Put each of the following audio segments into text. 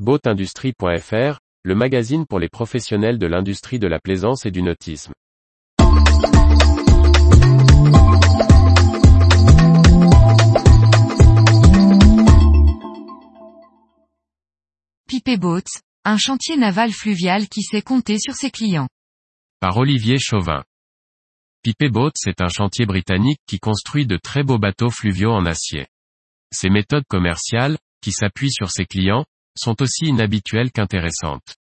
Boatindustrie.fr, le magazine pour les professionnels de l'industrie de la plaisance et du nautisme. Pipé Boats, un chantier naval fluvial qui sait compter sur ses clients. Par Olivier Chauvin. Pipé Boats est un chantier britannique qui construit de très beaux bateaux fluviaux en acier. Ses méthodes commerciales, qui s'appuient sur ses clients, sont aussi inhabituelles qu'intéressantes.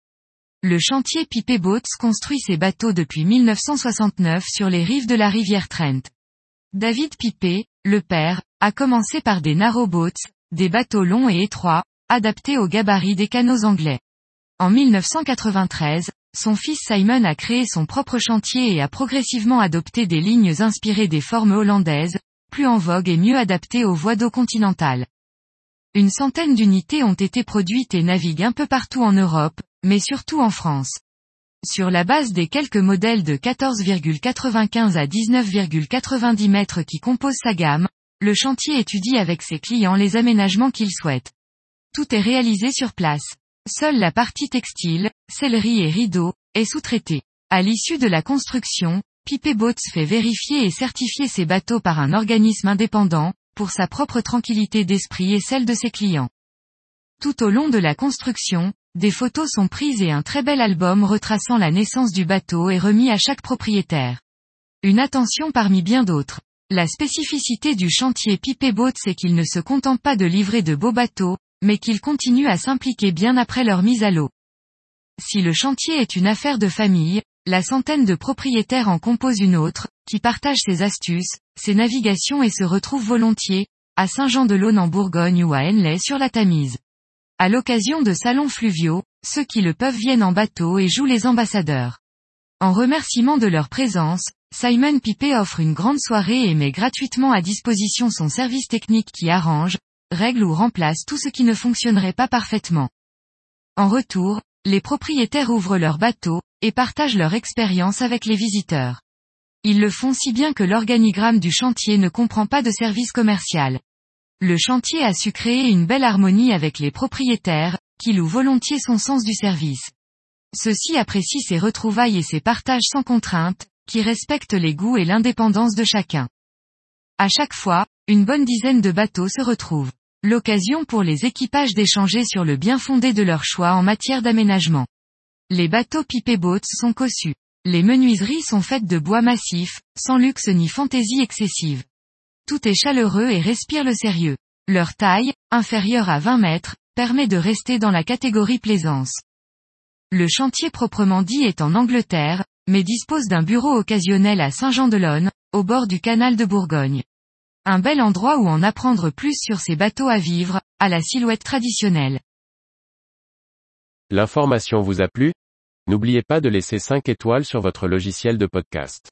Le chantier Pipé Boats construit ses bateaux depuis 1969 sur les rives de la rivière Trent. David Pipé, le père, a commencé par des narrowboats, des bateaux longs et étroits, adaptés aux gabarits des canots anglais. En 1993, son fils Simon a créé son propre chantier et a progressivement adopté des lignes inspirées des formes hollandaises, plus en vogue et mieux adaptées aux voies d'eau continentales. Une centaine d'unités ont été produites et naviguent un peu partout en Europe, mais surtout en France. Sur la base des quelques modèles de 14,95 à 19,90 mètres qui composent sa gamme, le chantier étudie avec ses clients les aménagements qu'ils souhaitent. Tout est réalisé sur place. Seule la partie textile, sellerie et rideaux, est sous-traitée. À l'issue de la construction, Pipé Boats fait vérifier et certifier ses bateaux par un organisme indépendant, pour sa propre tranquillité d'esprit et celle de ses clients. Tout au long de la construction, des photos sont prises et un très bel album retraçant la naissance du bateau est remis à chaque propriétaire. Une attention parmi bien d'autres. La spécificité du chantier Pipé Boats c'est qu'il ne se contente pas de livrer de beaux bateaux, mais qu'il continue à s'impliquer bien après leur mise à l'eau. Si le chantier est une affaire de famille, la centaine de propriétaires en compose une autre, qui partage ses astuces, ses navigations et se retrouve volontiers, à Saint-Jean-de-Laune en Bourgogne ou à Henley sur la Tamise. À l'occasion de salons fluviaux, ceux qui le peuvent viennent en bateau et jouent les ambassadeurs. En remerciement de leur présence, Simon Pipé offre une grande soirée et met gratuitement à disposition son service technique qui arrange, règle ou remplace tout ce qui ne fonctionnerait pas parfaitement. En retour, les propriétaires ouvrent leur bateau, et partagent leur expérience avec les visiteurs. Ils le font si bien que l'organigramme du chantier ne comprend pas de service commercial. Le chantier a su créer une belle harmonie avec les propriétaires, qui louent volontiers son sens du service. Ceux-ci apprécient ses retrouvailles et ses partages sans contrainte, qui respectent les goûts et l'indépendance de chacun. À chaque fois, une bonne dizaine de bateaux se retrouvent. L'occasion pour les équipages d'échanger sur le bien fondé de leur choix en matière d'aménagement. Les bateaux pipé boats sont cossus. Les menuiseries sont faites de bois massif, sans luxe ni fantaisie excessive. Tout est chaleureux et respire le sérieux. Leur taille, inférieure à 20 mètres, permet de rester dans la catégorie plaisance. Le chantier proprement dit est en Angleterre, mais dispose d'un bureau occasionnel à Saint-Jean-de-Lonne, au bord du canal de Bourgogne. Un bel endroit où en apprendre plus sur ces bateaux à vivre, à la silhouette traditionnelle. L'information vous a plu? N'oubliez pas de laisser 5 étoiles sur votre logiciel de podcast.